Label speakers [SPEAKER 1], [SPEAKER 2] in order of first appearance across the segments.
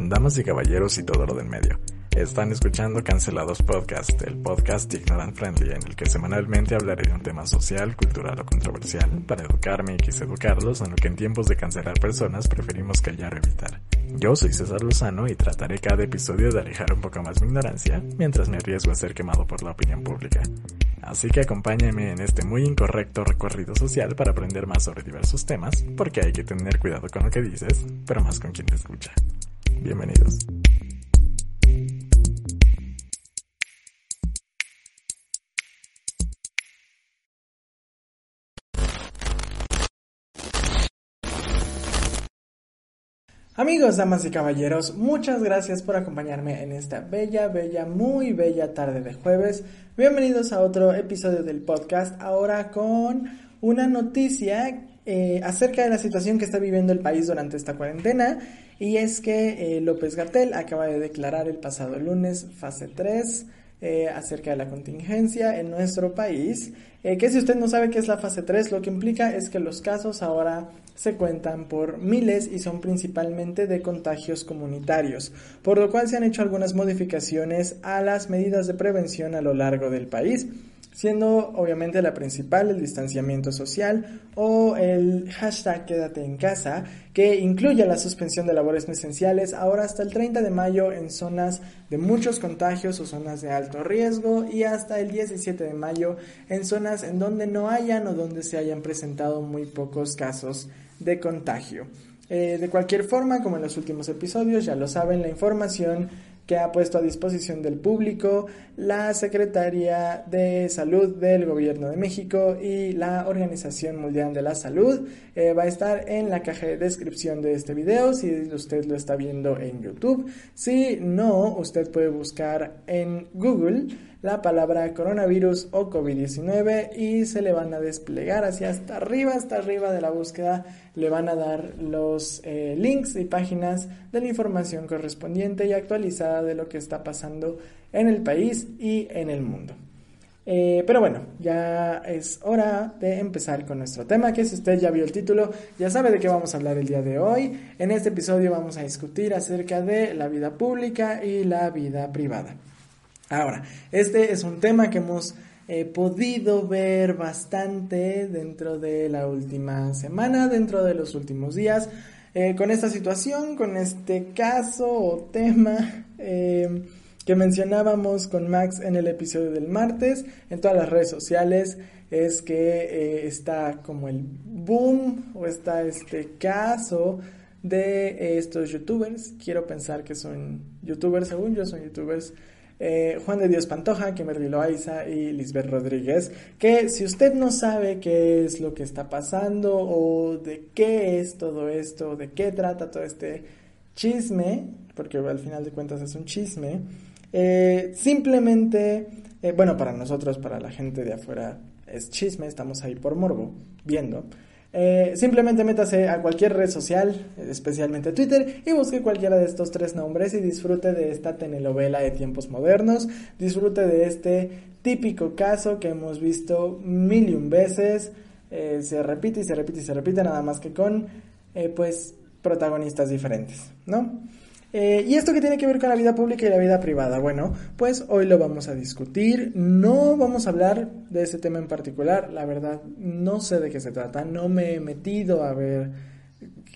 [SPEAKER 1] Damas y caballeros y todo lo del medio. Están escuchando Cancelados Podcast, el podcast ignorant friendly en el que semanalmente hablaré de un tema social, cultural o controversial para educarme y quise educarlos en lo que en tiempos de cancelar personas preferimos callar o evitar. Yo soy César Lozano y trataré cada episodio de alejar un poco más mi ignorancia mientras me arriesgo a ser quemado por la opinión pública. Así que acompáñenme en este muy incorrecto recorrido social para aprender más sobre diversos temas, porque hay que tener cuidado con lo que dices, pero más con quien te escucha. Bienvenidos.
[SPEAKER 2] Amigos, damas y caballeros, muchas gracias por acompañarme en esta bella, bella, muy bella tarde de jueves. Bienvenidos a otro episodio del podcast, ahora con una noticia eh, acerca de la situación que está viviendo el país durante esta cuarentena. Y es que eh, López Gatel acaba de declarar el pasado lunes fase 3 eh, acerca de la contingencia en nuestro país. que si usted no sabe qué es la fase 3, lo que implica es que los casos ahora se cuentan por miles y son principalmente de contagios comunitarios, por lo cual se han hecho algunas modificaciones a las medidas de prevención a lo largo del país siendo obviamente la principal el distanciamiento social o el hashtag quédate en casa, que incluye la suspensión de labores esenciales ahora hasta el 30 de mayo en zonas de muchos contagios o zonas de alto riesgo y hasta el 17 de mayo en zonas en donde no hayan o donde se hayan presentado muy pocos casos de contagio. Eh, de cualquier forma, como en los últimos episodios, ya lo saben, la información que ha puesto a disposición del público la Secretaría de Salud del Gobierno de México y la Organización Mundial de la Salud. Eh, va a estar en la caja de descripción de este video si usted lo está viendo en YouTube. Si no, usted puede buscar en Google la palabra coronavirus o COVID-19 y se le van a desplegar hacia hasta arriba, hasta arriba de la búsqueda, le van a dar los eh, links y páginas de la información correspondiente y actualizada de lo que está pasando en el país y en el mundo. Eh, pero bueno, ya es hora de empezar con nuestro tema, que si usted ya vio el título, ya sabe de qué vamos a hablar el día de hoy. En este episodio vamos a discutir acerca de la vida pública y la vida privada. Ahora, este es un tema que hemos eh, podido ver bastante dentro de la última semana, dentro de los últimos días, eh, con esta situación, con este caso o tema eh, que mencionábamos con Max en el episodio del martes, en todas las redes sociales, es que está como el boom o está este caso de estos youtubers, quiero pensar que son youtubers, según yo son youtubers, eh, Juan de Dios Pantoja, Kimberly Loaiza y Lisbeth Rodríguez, que si usted no sabe qué es lo que está pasando o de qué es todo esto, de qué trata todo este chisme, porque al final de cuentas es un chisme, eh, simplemente, eh, bueno, para nosotros, para la gente de afuera, es chisme, estamos ahí por morbo, viendo. Eh, simplemente métase a cualquier red social, especialmente Twitter, y busque cualquiera de estos tres nombres y disfrute de esta telenovela de tiempos modernos, disfrute de este típico caso que hemos visto mil y un veces, eh, se repite y se repite y se repite, nada más que con, eh, pues, protagonistas diferentes, ¿no? Eh, ¿Y esto qué tiene que ver con la vida pública y la vida privada? Bueno, pues hoy lo vamos a discutir. No vamos a hablar de ese tema en particular. La verdad, no sé de qué se trata. No me he metido a ver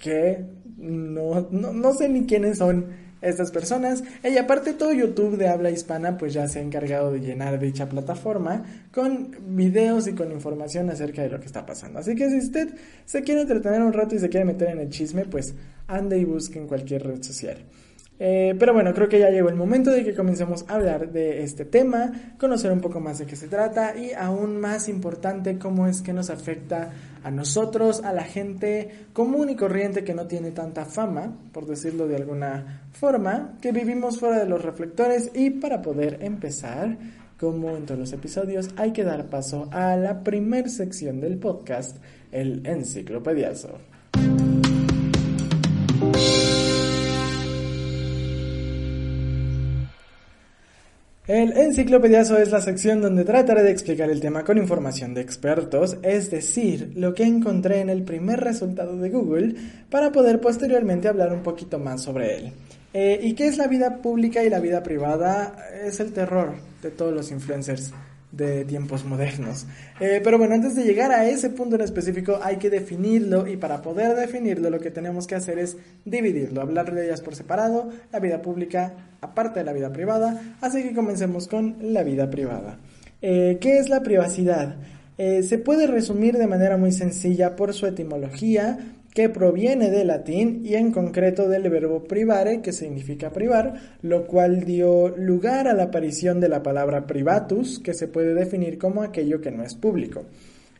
[SPEAKER 2] qué. No, no, sé ni quiénes son estas personas. Y aparte todo YouTube de habla hispana pues ya se ha encargado de llenar dicha plataforma con videos y con información acerca de lo que está pasando. Así que si usted se quiere entretener un rato y se quiere meter en el chisme, pues ande y busque en cualquier red social. Eh, pero bueno, creo que ya llegó el momento de que comencemos a hablar de este tema, conocer un poco más de qué se trata y aún más importante cómo es que nos afecta a nosotros, a la gente común y corriente que no tiene tanta fama, por decirlo de alguna forma, que vivimos fuera de los reflectores y para poder empezar, como en todos los episodios, hay que dar paso a la primer sección del podcast, el enciclopediazo. El enciclopediazo es la sección donde trataré de explicar el tema con información de expertos, es decir, lo que encontré en el primer resultado de Google para poder posteriormente hablar un poquito más sobre él. Eh, ¿Y qué es la vida pública y la vida privada? Es el terror de todos los influencers de tiempos modernos. Eh, pero bueno, antes de llegar a ese punto en específico hay que definirlo y para poder definirlo lo que tenemos que hacer es dividirlo, hablar de ellas por separado, la vida pública aparte de la vida privada, así que comencemos con la vida privada. Eh, ¿Qué es la privacidad? Eh, se puede resumir de manera muy sencilla por su etimología, que proviene del latín y en concreto del verbo privare, que significa privar, lo cual dio lugar a la aparición de la palabra privatus, que se puede definir como aquello que no es público.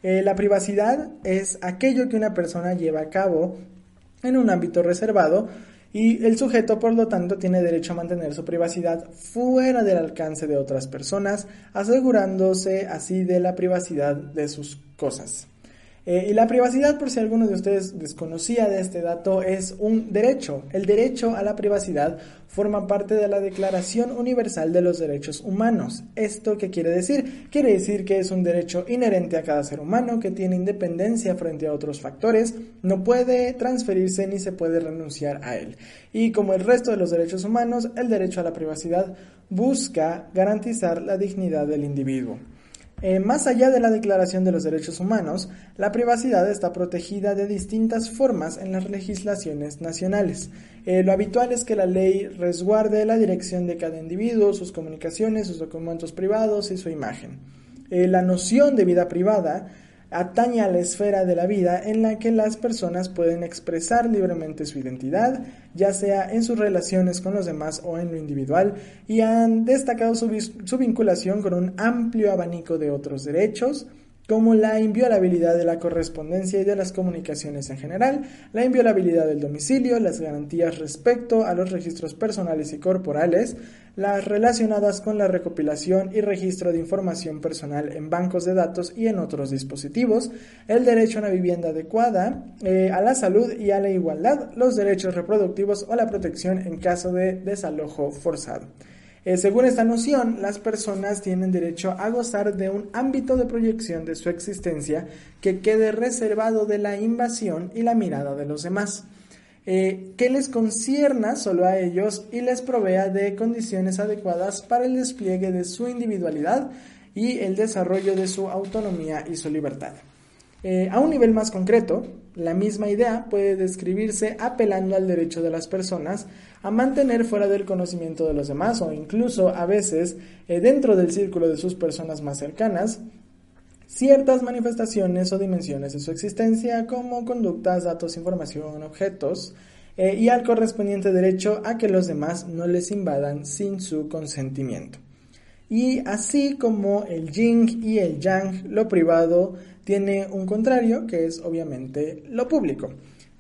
[SPEAKER 2] Eh, la privacidad es aquello que una persona lleva a cabo en un ámbito reservado y el sujeto, por lo tanto, tiene derecho a mantener su privacidad fuera del alcance de otras personas, asegurándose así de la privacidad de sus cosas. Eh, y la privacidad, por si alguno de ustedes desconocía de este dato, es un derecho. El derecho a la privacidad forma parte de la Declaración Universal de los Derechos Humanos. ¿Esto qué quiere decir? Quiere decir que es un derecho inherente a cada ser humano que tiene independencia frente a otros factores, no puede transferirse ni se puede renunciar a él. Y como el resto de los derechos humanos, el derecho a la privacidad busca garantizar la dignidad del individuo. Eh, más allá de la Declaración de los Derechos Humanos, la privacidad está protegida de distintas formas en las legislaciones nacionales. Eh, lo habitual es que la ley resguarde la dirección de cada individuo, sus comunicaciones, sus documentos privados y su imagen. Eh, la noción de vida privada atañe a la esfera de la vida en la que las personas pueden expresar libremente su identidad, ya sea en sus relaciones con los demás o en lo individual, y han destacado su, su vinculación con un amplio abanico de otros derechos, como la inviolabilidad de la correspondencia y de las comunicaciones en general, la inviolabilidad del domicilio, las garantías respecto a los registros personales y corporales, las relacionadas con la recopilación y registro de información personal en bancos de datos y en otros dispositivos, el derecho a una vivienda adecuada, eh, a la salud y a la igualdad, los derechos reproductivos o la protección en caso de desalojo forzado. Eh, según esta noción, las personas tienen derecho a gozar de un ámbito de proyección de su existencia que quede reservado de la invasión y la mirada de los demás, eh, que les concierna solo a ellos y les provea de condiciones adecuadas para el despliegue de su individualidad y el desarrollo de su autonomía y su libertad. Eh, a un nivel más concreto, la misma idea puede describirse apelando al derecho de las personas a mantener fuera del conocimiento de los demás o incluso a veces eh, dentro del círculo de sus personas más cercanas ciertas manifestaciones o dimensiones de su existencia como conductas, datos, información, objetos eh, y al correspondiente derecho a que los demás no les invadan sin su consentimiento. Y así como el yin y el yang, lo privado tiene un contrario, que es obviamente lo público.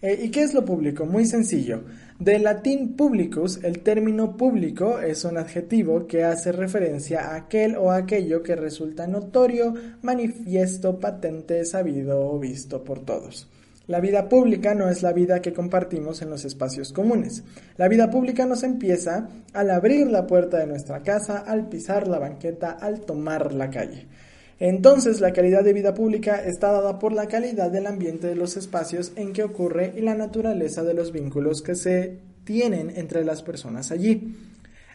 [SPEAKER 2] Eh, ¿Y qué es lo público? Muy sencillo. Del latín publicus, el término público es un adjetivo que hace referencia a aquel o aquello que resulta notorio, manifiesto, patente, sabido o visto por todos. La vida pública no es la vida que compartimos en los espacios comunes. La vida pública nos empieza al abrir la puerta de nuestra casa, al pisar la banqueta, al tomar la calle. Entonces, la calidad de vida pública está dada por la calidad del ambiente de los espacios en que ocurre y la naturaleza de los vínculos que se tienen entre las personas allí.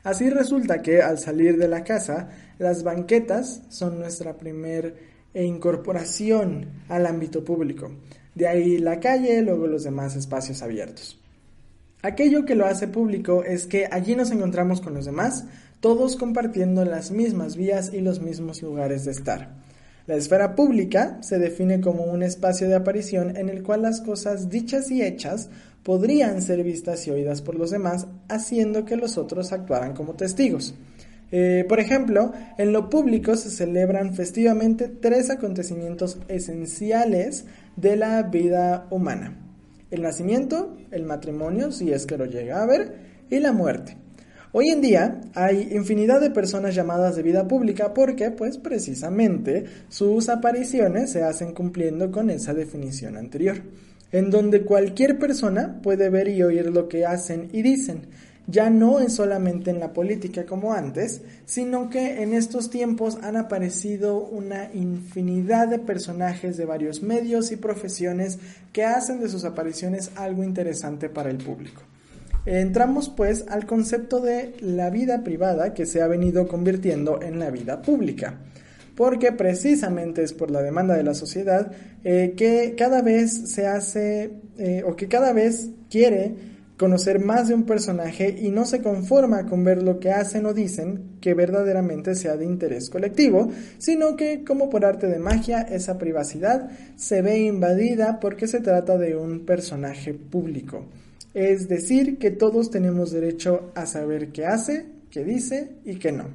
[SPEAKER 2] Así resulta que al salir de la casa, las banquetas son nuestra primer incorporación al ámbito público. De ahí la calle, luego los demás espacios abiertos. Aquello que lo hace público es que allí nos encontramos con los demás, todos compartiendo las mismas vías y los mismos lugares de estar. La esfera pública se define como un espacio de aparición en el cual las cosas dichas y hechas podrían ser vistas y oídas por los demás, haciendo que los otros actuaran como testigos. Eh, por ejemplo, en lo público se celebran festivamente tres acontecimientos esenciales de la vida humana. El nacimiento, el matrimonio, si es que lo llega a haber, y la muerte. Hoy en día hay infinidad de personas llamadas de vida pública porque, pues precisamente, sus apariciones se hacen cumpliendo con esa definición anterior, en donde cualquier persona puede ver y oír lo que hacen y dicen. Ya no es solamente en la política como antes, sino que en estos tiempos han aparecido una infinidad de personajes de varios medios y profesiones que hacen de sus apariciones algo interesante para el público. Entramos pues al concepto de la vida privada que se ha venido convirtiendo en la vida pública, porque precisamente es por la demanda de la sociedad eh, que cada vez se hace eh, o que cada vez quiere conocer más de un personaje y no se conforma con ver lo que hacen o dicen que verdaderamente sea de interés colectivo, sino que como por arte de magia esa privacidad se ve invadida porque se trata de un personaje público. Es decir, que todos tenemos derecho a saber qué hace, qué dice y qué no.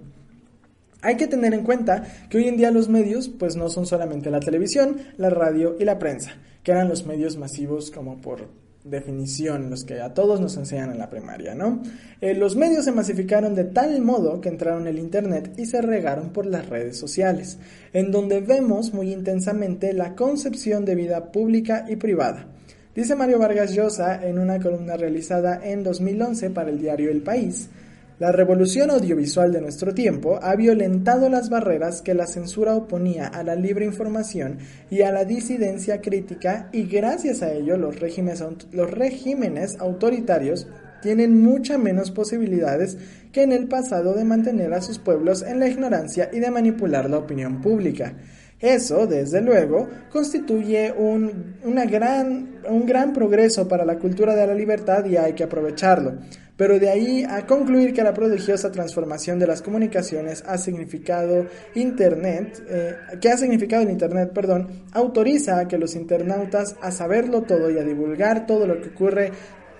[SPEAKER 2] Hay que tener en cuenta que hoy en día los medios pues no son solamente la televisión, la radio y la prensa, que eran los medios masivos como por definición, los que a todos nos enseñan en la primaria, ¿no? Eh, los medios se masificaron de tal modo que entraron en el Internet y se regaron por las redes sociales, en donde vemos muy intensamente la concepción de vida pública y privada. Dice Mario Vargas Llosa en una columna realizada en 2011 para el diario El País, la revolución audiovisual de nuestro tiempo ha violentado las barreras que la censura oponía a la libre información y a la disidencia crítica y gracias a ello los regímenes, los regímenes autoritarios tienen muchas menos posibilidades que en el pasado de mantener a sus pueblos en la ignorancia y de manipular la opinión pública. Eso, desde luego, constituye un, una gran, un gran progreso para la cultura de la libertad y hay que aprovecharlo. Pero de ahí a concluir que la prodigiosa transformación de las comunicaciones ha significado Internet, eh, que ha significado el Internet, perdón, autoriza a que los internautas a saberlo todo y a divulgar todo lo que ocurre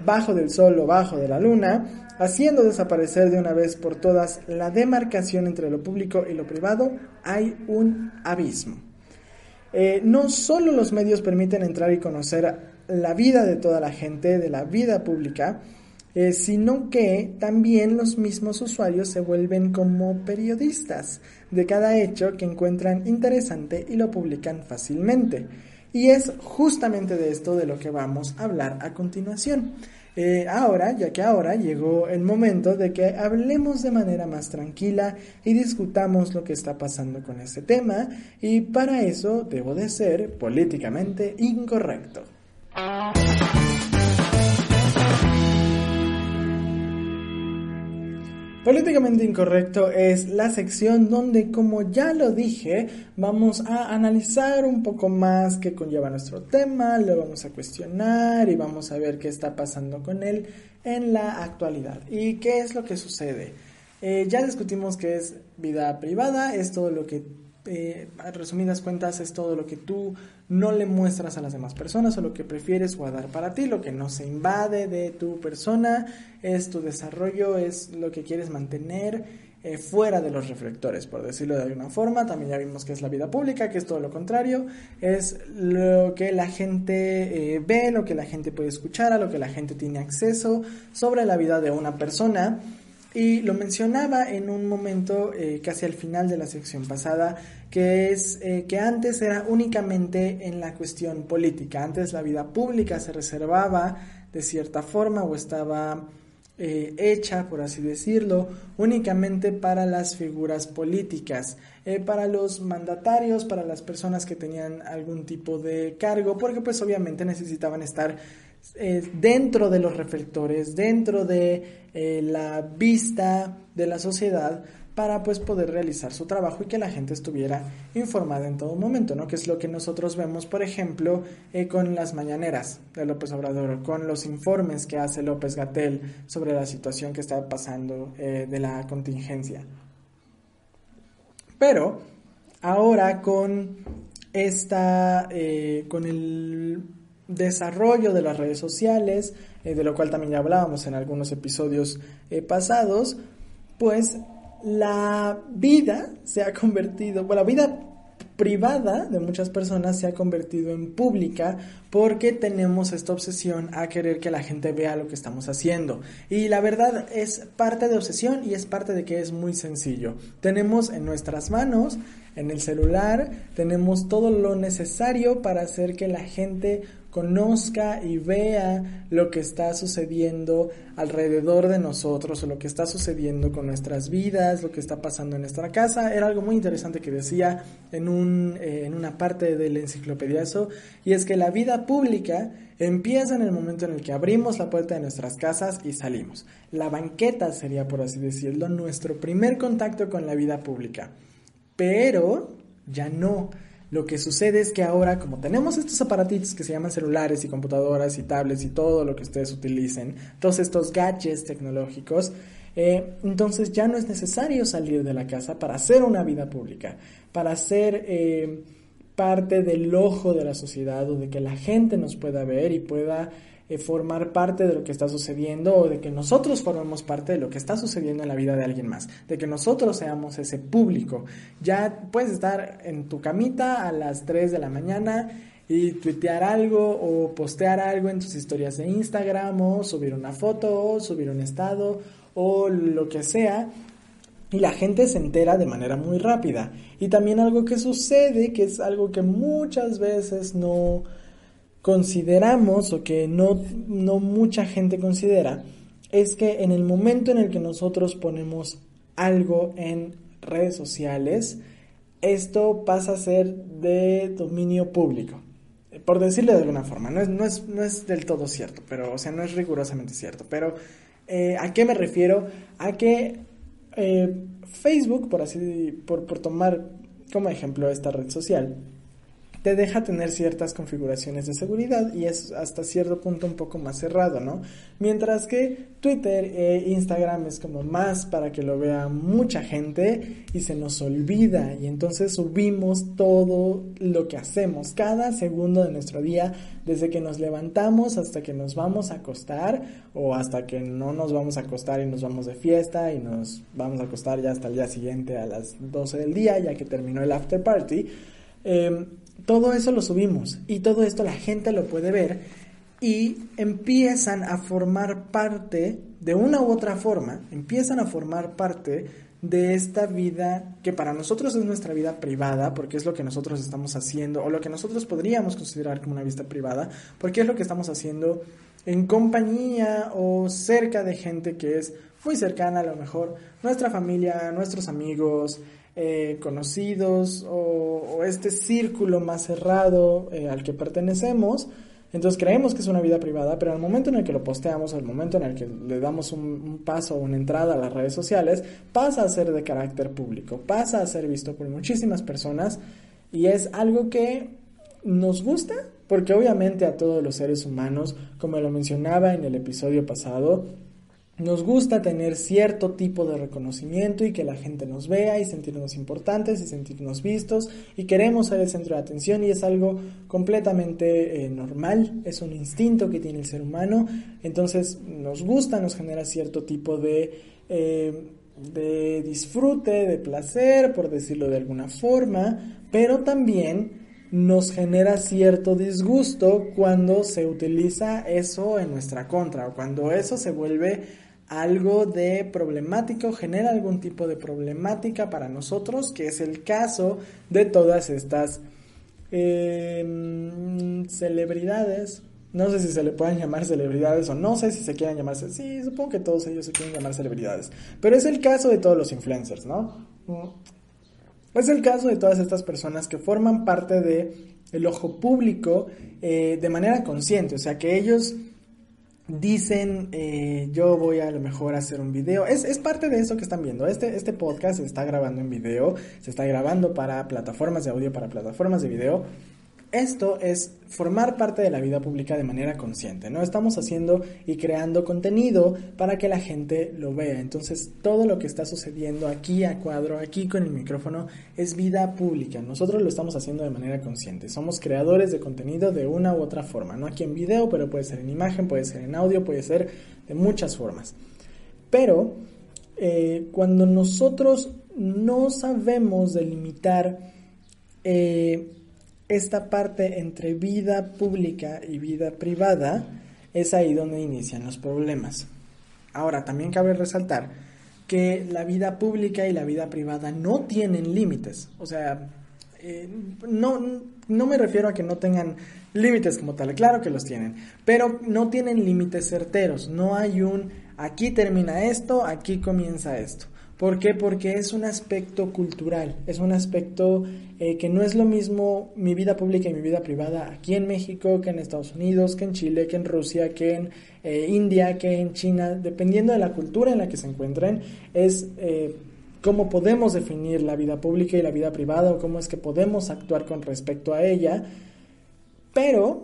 [SPEAKER 2] bajo del sol o bajo de la luna, haciendo desaparecer de una vez por todas la demarcación entre lo público y lo privado, hay un abismo. Eh, no solo los medios permiten entrar y conocer la vida de toda la gente, de la vida pública, eh, sino que también los mismos usuarios se vuelven como periodistas de cada hecho que encuentran interesante y lo publican fácilmente. Y es justamente de esto de lo que vamos a hablar a continuación. Eh, ahora, ya que ahora llegó el momento de que hablemos de manera más tranquila y discutamos lo que está pasando con este tema, y para eso debo de ser políticamente incorrecto. Políticamente Incorrecto es la sección donde, como ya lo dije, vamos a analizar un poco más qué conlleva nuestro tema, lo vamos a cuestionar y vamos a ver qué está pasando con él en la actualidad y qué es lo que sucede. Eh, ya discutimos qué es vida privada, es todo lo que eh, resumidas cuentas es todo lo que tú no le muestras a las demás personas o lo que prefieres guardar para ti, lo que no se invade de tu persona, es tu desarrollo, es lo que quieres mantener eh, fuera de los reflectores, por decirlo de alguna forma. También ya vimos que es la vida pública, que es todo lo contrario, es lo que la gente eh, ve, lo que la gente puede escuchar, a lo que la gente tiene acceso sobre la vida de una persona y lo mencionaba en un momento eh, casi al final de la sección pasada, que es eh, que antes era únicamente en la cuestión política, antes la vida pública se reservaba de cierta forma o estaba eh, hecha, por así decirlo, únicamente para las figuras políticas, para los mandatarios, para las personas que tenían algún tipo de cargo, porque pues obviamente necesitaban estar dentro de los reflectores, dentro de eh, la vista de la sociedad para pues poder realizar su trabajo y que la gente estuviera informada en todo momento, ¿no? Que es lo que nosotros vemos, por ejemplo, eh, con las mañaneras de López Obrador, con los informes que hace López Gatel sobre la situación que está pasando eh, de la contingencia. Pero ahora con esta, con el desarrollo de las redes sociales, eh, de lo cual también ya hablábamos en algunos episodios eh, pasados, pues la vida se ha convertido, bueno, la vida privada de muchas personas se ha convertido en pública porque tenemos esta obsesión a querer que la gente vea lo que estamos haciendo. Y la verdad es parte de obsesión y es parte de que es muy sencillo. Tenemos en nuestras manos, en el celular, tenemos todo lo necesario para hacer que la gente conozca y vea lo que está sucediendo alrededor de nosotros o lo que está sucediendo con nuestras vidas, lo que está pasando en nuestra casa. Era algo muy interesante que decía en, un, eh, en una parte del enciclopediazo y es que la vida pública empieza en el momento en el que abrimos la puerta de nuestras casas y salimos. La banqueta sería, por así decirlo, nuestro primer contacto con la vida pública. Pero ya no lo que sucede es que ahora, como tenemos estos aparatitos que se llaman celulares y computadoras y tablets y todo lo que ustedes utilicen, todos estos gadgets tecnológicos, eh, entonces ya no es necesario salir de la casa para hacer una vida pública, para ser eh, parte del ojo de la sociedad o de que la gente nos pueda ver y pueda eh, formar parte de lo que está sucediendo o de que nosotros formemos parte de lo que está sucediendo en la vida de alguien más, de que nosotros seamos ese público. Ya puedes estar en tu camita a las 3 de la mañana y tuitear algo o postear algo en tus historias de Instagram o subir una foto o subir un estado o lo que sea y la gente se entera de manera muy rápida. Y también algo que sucede, que es algo que muchas veces no, consideramos o que no, no mucha gente considera es que en el momento en el que nosotros ponemos algo en redes sociales, esto pasa a ser de dominio público. Por decirlo de alguna forma, no es, no es, no es del todo cierto, pero, o sea, no es rigurosamente cierto. Pero, eh, ¿a qué me refiero? A que eh, Facebook, por así, por, por tomar como ejemplo esta red social, te deja tener ciertas configuraciones de seguridad y es hasta cierto punto un poco más cerrado, ¿no? Mientras que Twitter e Instagram es como más para que lo vea mucha gente y se nos olvida y entonces subimos todo lo que hacemos cada segundo de nuestro día desde que nos levantamos hasta que nos vamos a acostar o hasta que no nos vamos a acostar y nos vamos de fiesta y nos vamos a acostar ya hasta el día siguiente a las 12 del día ya que terminó el after party. Eh, todo eso lo subimos y todo esto la gente lo puede ver y empiezan a formar parte, de una u otra forma, empiezan a formar parte de esta vida que para nosotros es nuestra vida privada, porque es lo que nosotros estamos haciendo, o lo que nosotros podríamos considerar como una vida privada, porque es lo que estamos haciendo en compañía o cerca de gente que es muy cercana a lo mejor, nuestra familia, nuestros amigos, eh, conocidos o, este círculo más cerrado eh, al que pertenecemos. Entonces creemos que es una vida privada, pero al momento en el que lo posteamos, al momento en el que le damos un, paso o una entrada a las redes sociales, pasa a ser de carácter público, pasa a ser visto por muchísimas personas y es algo que nos gusta, porque obviamente a todos los seres humanos, como lo mencionaba en el episodio pasado, nos gusta tener cierto tipo de reconocimiento y que la gente nos vea y sentirnos importantes y sentirnos vistos y queremos ser el centro de atención y es algo completamente eh, normal, es un instinto que tiene el ser humano, entonces nos gusta, nos genera cierto tipo de, eh, de disfrute, de placer, por decirlo de alguna forma, pero también nos genera cierto disgusto cuando se utiliza eso en nuestra contra o cuando eso se vuelve algo de problemático, genera algún tipo de problemática para nosotros, que es el caso de todas estas em, celebridades. No sé si se le pueden llamar celebridades o no sé si se quieren llamarse. Sí, supongo que todos ellos se quieren llamar celebridades. Pero es el caso de todos los influencers, ¿no? Es el caso de todas estas personas que forman parte de ojo público eh, de manera consciente. O sea, que ellos dicen, eh, yo voy a lo mejor hacer un video. Es, es, parte de eso que están viendo. Este, este podcast se está grabando en video, se está grabando para plataformas de audio, para plataformas de video. Esto es formar parte de la vida pública de manera consciente, ¿no? Estamos haciendo y creando contenido para que la gente lo vea. Entonces, todo lo que está sucediendo aquí a cuadro, aquí con el micrófono, es vida pública. Nosotros lo estamos haciendo de manera consciente. Somos creadores de contenido de una u otra forma, no aquí en video, pero puede ser en imagen, puede ser en audio, puede ser de muchas formas. Pero eh, cuando nosotros no sabemos delimitar eh, esta parte entre vida pública y vida privada, es ahí donde inician los problemas. Ahora, también cabe resaltar que la vida pública y la vida privada no tienen límites. O sea, eh, no, no me refiero a que no tengan límites como tal, claro que los tienen, pero no tienen límites certeros. No hay un aquí termina esto, aquí comienza esto. ¿Por qué? Porque es un aspecto cultural, es un aspecto eh, que no es lo mismo mi vida pública y mi vida privada aquí en México que en Estados Unidos, que en Chile, que en Rusia, que en eh, India, que en China, dependiendo de la cultura en la que se encuentren, es eh, cómo podemos definir la vida pública y la vida privada o cómo es que podemos actuar con respecto a ella, pero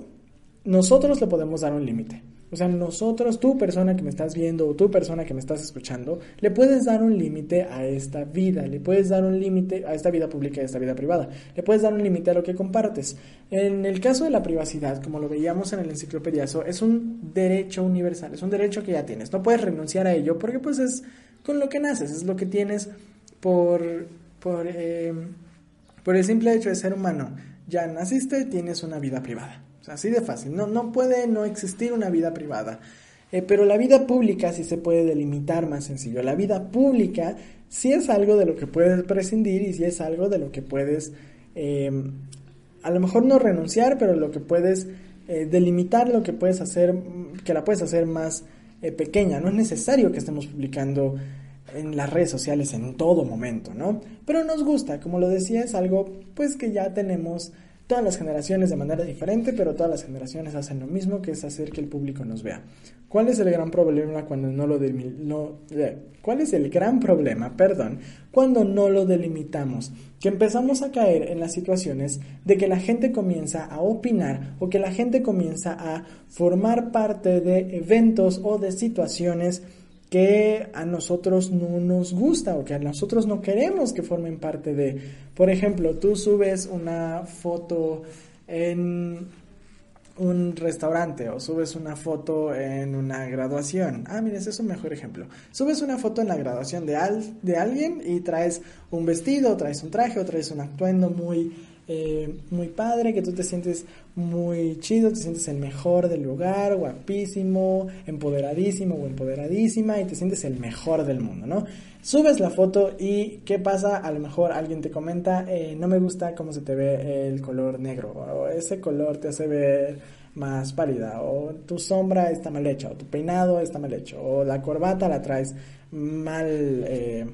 [SPEAKER 2] nosotros le podemos dar un límite. O sea, nosotros, tú persona que me estás viendo o tú persona que me estás escuchando, le puedes dar un límite a esta vida, le puedes dar un límite a esta vida pública y a esta vida privada, le puedes dar un límite a lo que compartes. En el caso de la privacidad, como lo veíamos en el enciclopediazo, es un derecho universal, es un derecho que ya tienes, no puedes renunciar a ello porque pues es con lo que naces, es lo que tienes por, por, eh, por el simple hecho de ser humano. Ya naciste, tienes una vida privada. Así de fácil. No, no puede no existir una vida privada. Eh, pero la vida pública sí se puede delimitar más sencillo. La vida pública sí es algo de lo que puedes prescindir y sí es algo de lo que puedes, eh, a lo mejor no renunciar, pero lo que puedes eh, delimitar, lo que puedes hacer, que la puedes hacer más pequeña. No es necesario que estemos publicando en las redes sociales en todo momento, ¿no? Pero nos gusta, como lo decía, es algo pues que ya tenemos todas las generaciones de manera diferente, pero todas las generaciones hacen lo mismo, que es hacer que el público nos vea. ¿Cuál es el gran problema cuando no lo eh, ¿Cuál es el gran problema, perdón, cuando no lo delimitamos? Que empezamos a caer en las situaciones de que la gente comienza a opinar o que la gente comienza a formar parte de eventos o de situaciones que a nosotros no nos gusta o que a nosotros no queremos que formen parte de. Por ejemplo, tú subes una foto en un restaurante o subes una foto en una graduación. Ah, mira, es un mejor ejemplo. Subes una foto en la graduación de, de alguien y traes un vestido, traes un traje o traes un atuendo muy eh, muy padre, que tú te sientes muy chido, te sientes el mejor del lugar, guapísimo, empoderadísimo o empoderadísima y te sientes el mejor del mundo, ¿no? Subes la foto y ¿qué pasa? A lo mejor alguien te comenta, eh, no me gusta cómo se te ve el color negro, o ese color te hace ver más pálida, o tu sombra está mal hecha, o tu peinado está mal hecho, o la corbata la traes mal, eh,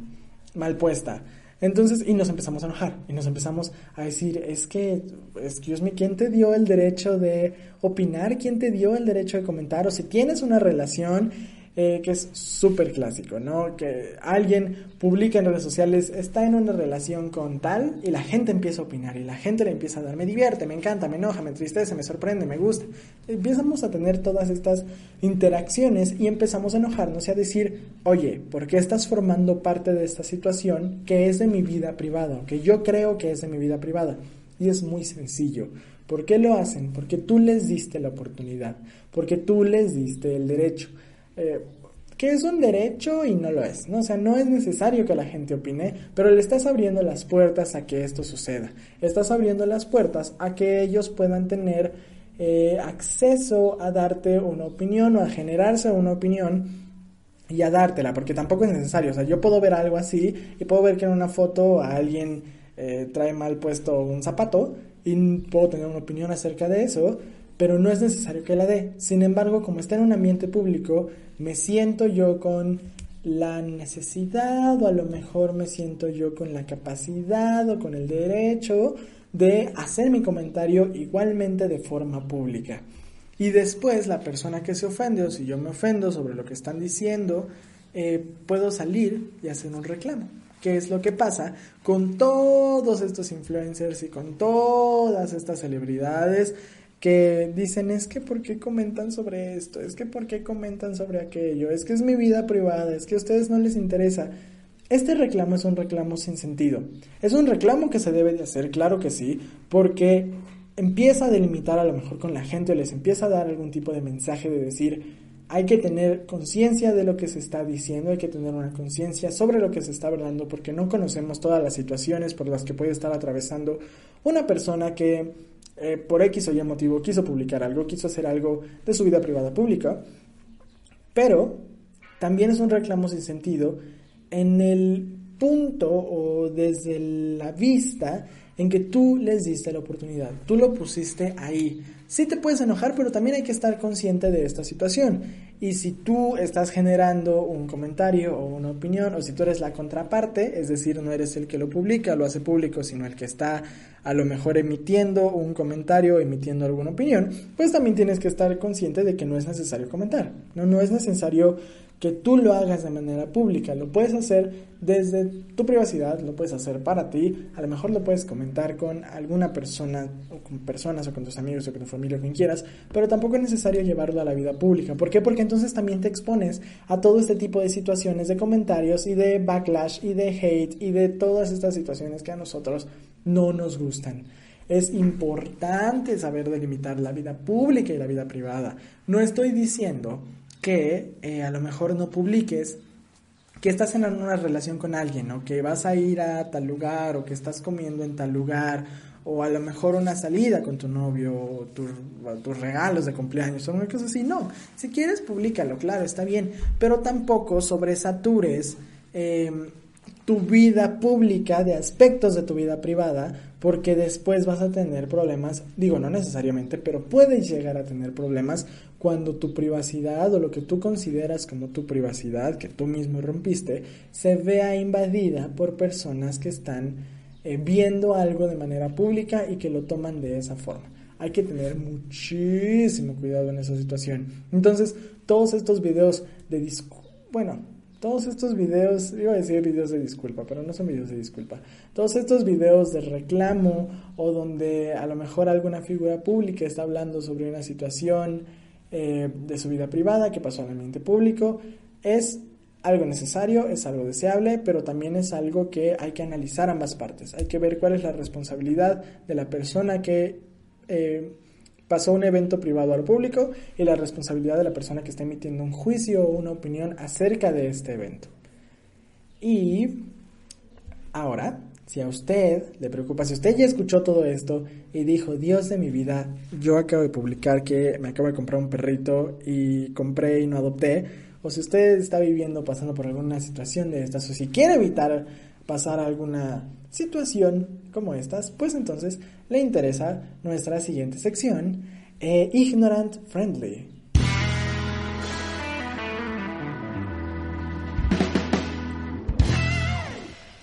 [SPEAKER 2] mal puesta. Entonces, y nos empezamos a enojar, y nos empezamos a decir, es que, excuse me, ¿quién te dio el derecho de opinar? ¿Quién te dio el derecho de comentar? O si tienes una relación eh, que es súper clásico, ¿no? Que alguien publica en redes sociales, está en una relación con tal y la gente empieza a opinar y la gente le empieza a dar, me divierte, me encanta, me enoja, me entristece, me sorprende, me gusta. Empezamos a tener todas estas interacciones y empezamos a enojarnos y a decir, oye, ¿por qué estás formando parte de esta situación que es de mi vida privada, que yo creo que es de mi vida privada? Y es muy sencillo. ¿Por qué lo hacen? Porque tú les diste la oportunidad, porque tú les diste el derecho. Eh, que es un derecho y no lo es, ¿no? O sea, no es necesario que la gente opine, pero le estás abriendo las puertas a que esto suceda. Estás abriendo las puertas a que ellos puedan tener eh, acceso a darte una opinión o a generarse una opinión y a dártela, porque tampoco es necesario. O sea, yo puedo ver algo así y puedo ver que en una foto alguien eh, trae mal puesto un zapato y puedo tener una opinión acerca de eso, pero no es necesario que la dé. Sin embargo, como está en un ambiente público, me siento yo con la necesidad o a lo mejor me siento yo con la capacidad o con el derecho de hacer mi comentario igualmente de forma pública. Y después la persona que se ofende o si yo me ofendo sobre lo que están diciendo, eh, puedo salir y hacer un reclamo qué es lo que pasa con todos estos influencers y con todas estas celebridades que dicen es que por qué comentan sobre esto, es que por qué comentan sobre aquello, es que es mi vida privada, es que a ustedes no les interesa. Este reclamo es un reclamo sin sentido. Es un reclamo que se debe de hacer, claro que sí, porque empieza a delimitar a lo mejor con la gente o les empieza a dar algún tipo de mensaje de decir, hay que tener conciencia de lo que se está diciendo, hay que tener una conciencia sobre lo que se está hablando, porque no conocemos todas las situaciones por las que puede estar atravesando una persona que eh, por X o Y motivo quiso publicar algo, quiso hacer algo de su vida privada pública, pero también es un reclamo sin sentido en el punto o desde la vista en que tú les diste la oportunidad, tú lo pusiste ahí. Sí te puedes enojar, pero también hay que estar consciente de esta situación. Y si tú estás generando un comentario o una opinión, o si tú eres la contraparte, es decir, no eres el que lo publica, lo hace público, sino el que está a lo mejor emitiendo un comentario, emitiendo alguna opinión, pues también tienes que estar consciente de que no es necesario comentar. No, no es necesario que tú lo hagas de manera pública, lo puedes hacer desde tu privacidad, lo puedes hacer para ti, a lo mejor lo puedes comentar con alguna persona o con personas o con tus amigos o con tu familia o quien quieras, pero tampoco es necesario llevarlo a la vida pública. ¿Por qué? Porque entonces también te expones a todo este tipo de situaciones de comentarios y de backlash y de hate y de todas estas situaciones que a nosotros no nos gustan. Es importante saber delimitar la vida pública y la vida privada. No estoy diciendo que eh, a lo mejor no publiques que estás en una relación con alguien o que vas a ir a tal lugar o que estás comiendo en tal lugar o a lo mejor una salida con tu novio o, tus regalos de cumpleaños o una cosa así. No, si quieres públicalo, claro, está bien, pero tampoco sobresatures eh, tu vida pública de aspectos de tu vida privada porque después vas a tener problemas, digo no necesariamente, pero puedes llegar a tener problemas cuando tu privacidad o lo que tú consideras como tu privacidad, que tú mismo rompiste, se vea invadida por personas que están eh, viendo algo de manera pública y que lo toman de esa forma. Hay que tener muchísimo cuidado en esa situación. Entonces, todos estos videos de bueno, todos estos videos, iba a decir videos de disculpa, pero no son videos de disculpa. Todos estos videos de reclamo o donde a lo mejor alguna figura pública está hablando sobre una situación eh, de su vida privada que pasó al ambiente público. Es algo necesario, es algo deseable, pero también es algo que hay que analizar ambas partes. Hay que ver cuál es la responsabilidad de la persona que eh, pasó un evento privado al público y la responsabilidad de la persona que está emitiendo un juicio o una opinión acerca de este evento. Y ahora si a usted le preocupa, si usted ya escuchó todo esto y dijo, Dios de mi vida, yo acabo de publicar que me acabo de comprar un perrito y compré y no adopté, o si usted está viviendo, pasando por alguna situación de estas, o si quiere evitar pasar alguna situación como estas, pues entonces le interesa nuestra siguiente sección, eh, Ignorant Friendly.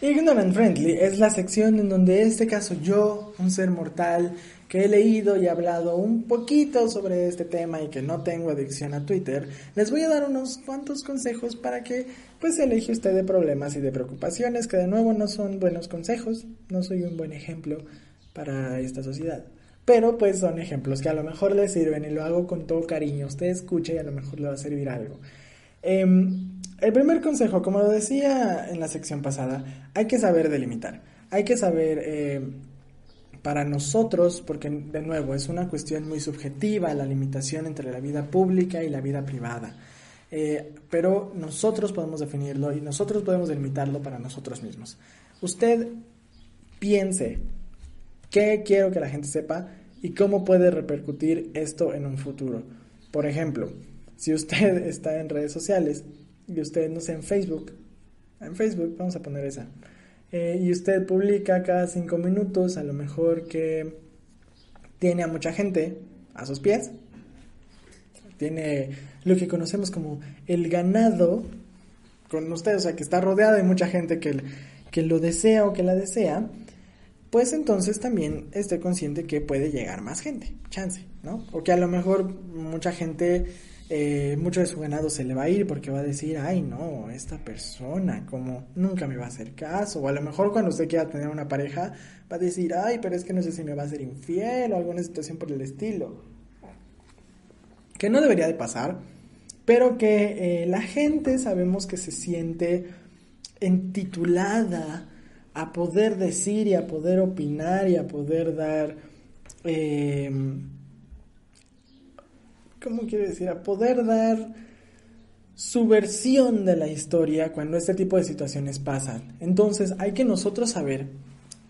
[SPEAKER 2] Ignorant Friendly es la sección en donde este caso yo, un ser mortal, que he leído y hablado un poquito sobre este tema y que no tengo adicción a Twitter, les voy a dar unos cuantos consejos para que pues aleje usted de problemas y de preocupaciones que de nuevo no son buenos consejos, no soy un buen ejemplo para esta sociedad. Pero pues son ejemplos que a lo mejor le sirven y lo hago con todo cariño. Usted escucha y a lo mejor le va a servir algo. Em, el primer consejo, como lo decía en la sección pasada, hay que saber delimitar. Hay que saber eh, para nosotros, porque de nuevo es una cuestión muy subjetiva la limitación entre la vida pública y la vida privada. Eh, pero nosotros podemos definirlo y nosotros podemos delimitarlo para nosotros mismos. Usted piense qué quiero que la gente sepa y cómo puede repercutir esto en un futuro. Por ejemplo, si usted está en redes sociales y usted, no sé, en Facebook, en Facebook, vamos a poner esa, eh, y usted publica cada cinco minutos, a lo mejor que tiene a mucha gente a sus pies, tiene lo que conocemos como el ganado con usted, o sea, que está rodeado de mucha gente que, que lo desea o que la desea, pues entonces también esté consciente que puede llegar más gente, chance, ¿no? O que a lo mejor mucha gente eh, mucho de su ganado se le va a ir porque va a decir, ay no, esta persona como nunca me va a hacer caso, o a lo mejor cuando usted quiera tener una pareja va a decir, ay, pero es que no sé si me va a ser infiel o alguna situación por el estilo. Que no debería de pasar, pero que eh, la gente sabemos que se siente entitulada a poder decir y a poder opinar y a poder dar... Eh, ¿cómo quiere decir? A poder dar su versión de la historia cuando este tipo de situaciones pasan. Entonces hay que nosotros saber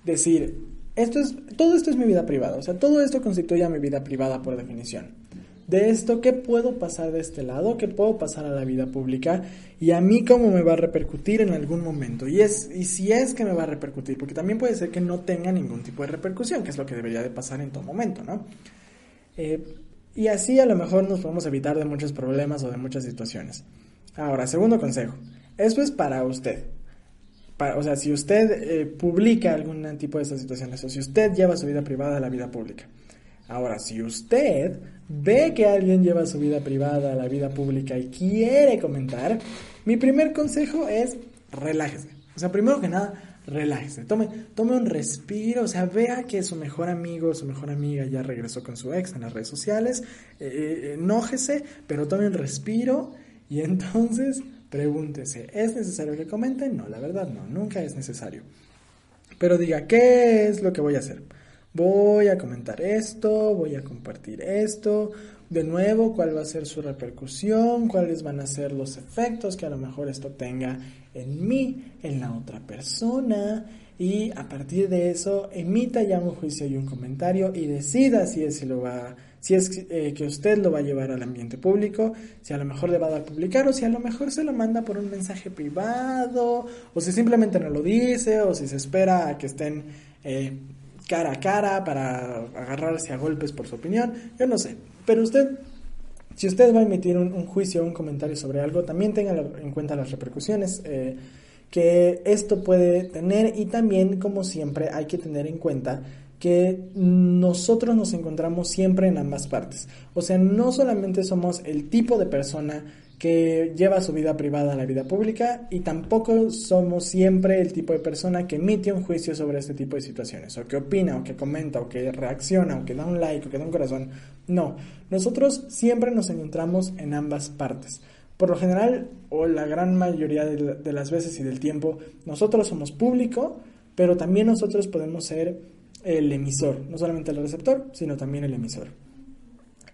[SPEAKER 2] decir, esto es, todo esto es mi vida privada, o sea, todo esto constituye a mi vida privada por definición. De esto, ¿qué puedo pasar de este lado? ¿Qué puedo pasar a la vida pública? Y a mí, ¿cómo me va a repercutir en algún momento? Y, es, y si es que me va a repercutir, porque también puede ser que no tenga ningún tipo de repercusión, que es lo que debería de pasar en todo momento, ¿no? Eh, y así a lo mejor nos podemos evitar de muchos problemas o de muchas situaciones. Ahora, segundo consejo. Esto es para usted. o sea, si usted eh, publica algún tipo de estas situaciones o si usted lleva su vida privada a la vida pública. Ahora, si usted ve que alguien lleva su vida privada a la vida pública y quiere comentar, mi primer consejo es relájese. O sea, primero que nada, relájese, tome, tome un respiro, o sea, vea que su mejor amigo, su mejor amiga ya regresó con su ex en las redes sociales, eh, eh, enójese, pero tome un respiro y entonces pregúntese, ¿es necesario que comente? No, la verdad no, nunca es necesario. Pero diga, ¿qué es lo que voy a hacer? Voy a comentar esto, voy a compartir esto, de nuevo, cuál va a ser su repercusión, cuáles van a ser los efectos que a lo mejor esto tenga en mí, en la otra persona, y a partir de eso emita ya un juicio y un comentario y decida si es, si lo va, si es eh, que usted lo va a llevar al ambiente público, si a lo mejor le va a dar publicar o si a lo mejor se lo manda por un mensaje privado, o si simplemente no lo dice, o si se espera a que estén eh, cara a cara para agarrarse a golpes por su opinión, yo no sé. Pero usted, si usted va a emitir un, juicio o un comentario sobre algo, también tenga en cuenta las repercusiones eh, que esto puede tener y también, como siempre, hay que tener en cuenta que nosotros nos encontramos siempre en ambas partes. O sea, no solamente somos el tipo de persona que lleva su vida privada a la vida pública y tampoco somos siempre el tipo de persona que emite un juicio sobre este tipo de situaciones, o que opina, o que comenta, o que reacciona, o que da un like, o que da un corazón. No, nosotros siempre nos encontramos en ambas partes. Por lo general, o la gran mayoría de, las veces y del tiempo, nosotros somos público, pero también nosotros podemos ser el emisor, no solamente el receptor, sino también el emisor.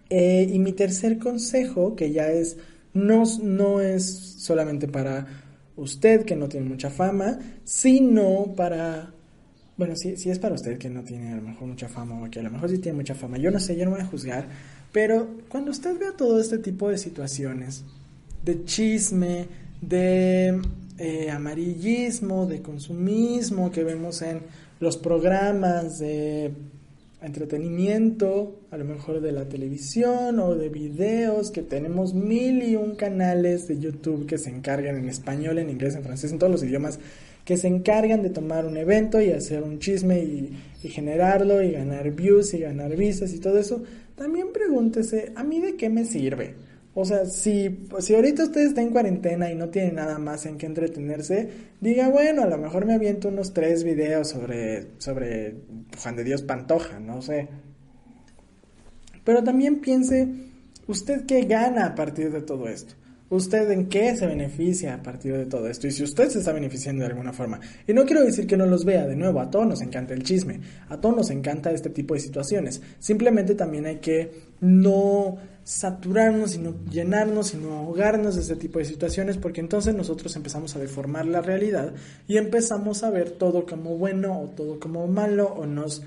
[SPEAKER 2] Eh, y mi tercer consejo, que ya es no, es solamente para usted que no tiene mucha fama, sino para... Bueno, si, es para usted que no tiene a lo mejor mucha fama o que a lo mejor sí tiene mucha fama, yo no sé, yo no voy a juzgar, pero cuando usted vea todo este tipo de situaciones, de chisme, de eh, amarillismo, de consumismo que vemos en los programas de entretenimiento, a lo mejor de la televisión o de videos, que tenemos mil y un canales de YouTube que se encargan en español, en inglés, en francés, en todos los idiomas, que se encargan de tomar un evento y hacer un chisme y, y generarlo y ganar views y ganar vistas y todo eso, también pregúntese, ¿a mí de qué me sirve? O sea, si, si ahorita usted está en cuarentena y no tiene nada más en que entretenerse, diga, bueno, a lo mejor me aviento unos tres videos sobre, sobre Juan de Dios Pantoja, no sé. Pero también piense, ¿usted qué gana a partir de todo esto? ¿Usted en qué se beneficia a partir de todo esto? Y si usted se está beneficiando de alguna forma. Y no quiero decir que no los vea, de nuevo, a todos nos encanta el chisme, a todos nos encanta este tipo de situaciones. Simplemente también hay que no saturarnos, sino llenarnos, sino ahogarnos de este tipo de situaciones, porque entonces nosotros empezamos a deformar la realidad y empezamos a ver todo como bueno o todo como malo o nos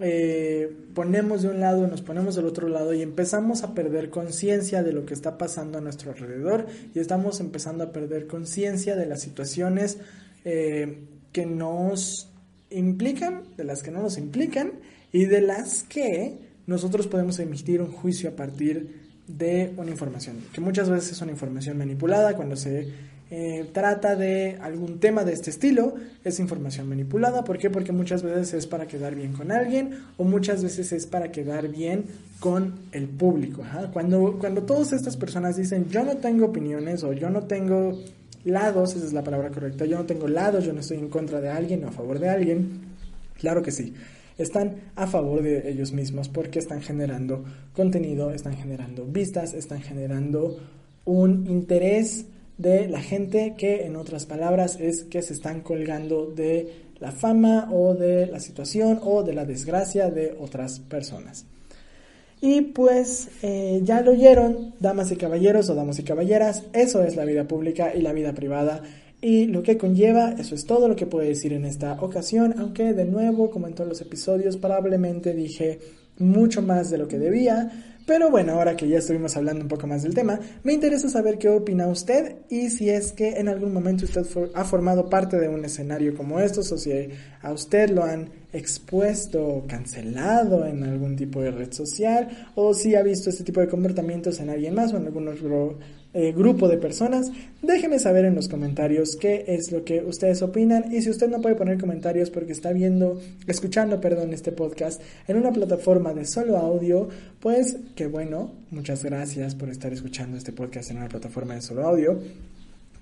[SPEAKER 2] eh, ponemos de un lado, nos ponemos del otro lado y empezamos a perder conciencia de lo que está pasando a nuestro alrededor y estamos empezando a perder conciencia de las situaciones eh, que nos implican, de las que no nos implican y de las que nosotros podemos emitir un juicio a partir de una información, que muchas veces es una información manipulada cuando se eh, trata de algún tema de este estilo, es información manipulada. ¿Por qué? Porque muchas veces es para quedar bien con alguien o muchas veces es para quedar bien con el público. Cuando, cuando todas estas personas dicen yo no tengo opiniones o yo no tengo lados, esa es la palabra correcta, yo no tengo lados, yo no estoy en contra de alguien o a favor de alguien, claro que sí están a favor de ellos mismos porque están generando contenido, están generando vistas, están generando un interés de la gente que en otras palabras es que se están colgando de la fama o de la situación o de la desgracia de otras personas. Y pues eh, ya lo oyeron, damas y caballeros o damas y caballeras, eso es la vida pública y la vida privada y lo que conlleva, eso es todo lo que puedo decir en esta ocasión, aunque de nuevo, como en todos los episodios, probablemente dije mucho más de lo que debía, pero bueno, ahora que ya estuvimos hablando un poco más del tema, me interesa saber qué opina usted y si es que en algún momento usted ha formado parte de un escenario como estos o si a usted lo han expuesto o cancelado en algún tipo de red social o si ha visto este tipo de comportamientos en alguien más o en algún otro eh, grupo de personas. Déjenme saber en los comentarios qué es lo que ustedes opinan y si usted no puede poner comentarios porque está viendo, escuchando, perdón, este podcast en una plataforma de solo audio, pues que bueno, muchas gracias por estar escuchando este podcast en una plataforma de solo audio.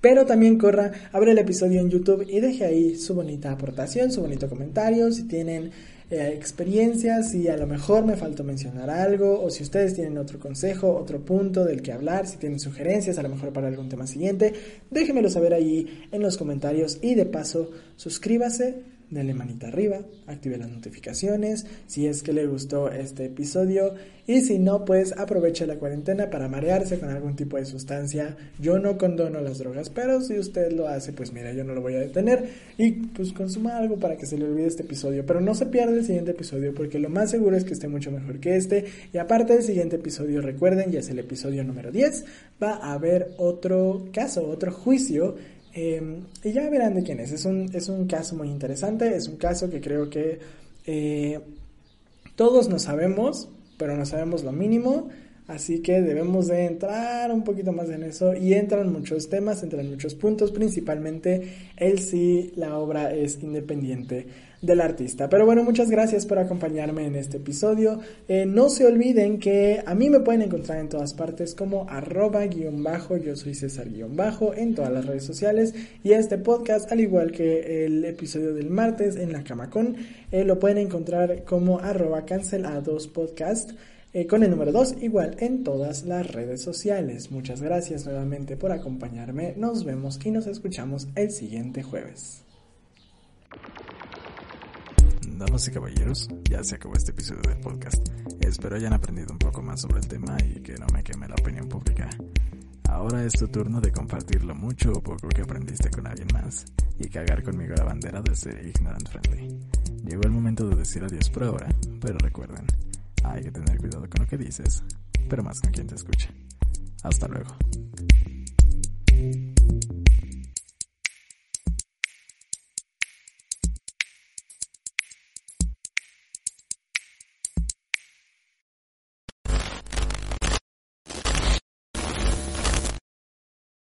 [SPEAKER 2] Pero también corra, abre el episodio en YouTube y deje ahí su bonita aportación, su bonito comentario. Si tienen eh, experiencias, si a lo mejor me faltó mencionar algo, o si ustedes tienen otro consejo, otro punto del que hablar, si tienen sugerencias, a lo mejor para algún tema siguiente, déjenmelo saber ahí en los comentarios y de paso suscríbase denle manita arriba, active las notificaciones si es que le gustó este episodio. Y si no, pues aproveche la cuarentena para marearse con algún tipo de sustancia. Yo no condono las drogas, pero si usted lo hace, pues mira, yo no lo voy a detener. Y pues consuma algo para que se le olvide este episodio, pero no se pierda el siguiente episodio porque lo más seguro es que esté mucho mejor que este. Y aparte del siguiente episodio, recuerden, ya es el episodio número 10, va a haber otro caso, otro juicio Em, y ya verán de quién es. Es un, es un caso muy interesante, es un caso que creo que eh, todos no sabemos, pero no sabemos lo mínimo. Así que debemos de entrar un poquito más en eso y entran muchos temas, entran muchos puntos, principalmente el si la obra es independiente del artista. Pero bueno, muchas gracias por acompañarme en este episodio. Eh, no se olviden que a mí me pueden encontrar en todas partes como arroba guion bajo, yo soy César guion bajo en todas las redes sociales y este podcast, al igual que el episodio del martes en la Camacón, eh, lo pueden encontrar como arroba cancelados podcast. Eh, con el número 2 igual en todas las redes sociales. Muchas gracias nuevamente por acompañarme. Nos vemos y nos escuchamos el siguiente jueves.
[SPEAKER 1] Damas y caballeros, ya se acabó este episodio del podcast. Espero hayan aprendido un poco más sobre el tema y que no me queme la opinión pública. Ahora es tu turno de compartir lo mucho o poco que aprendiste con alguien más y cagar conmigo la bandera desde Ignorant Friendly. Llegó el momento de decir adiós por ahora, pero recuerden, hay que tener cuidado con lo que dices, pero más con quien te escucha. Hasta luego.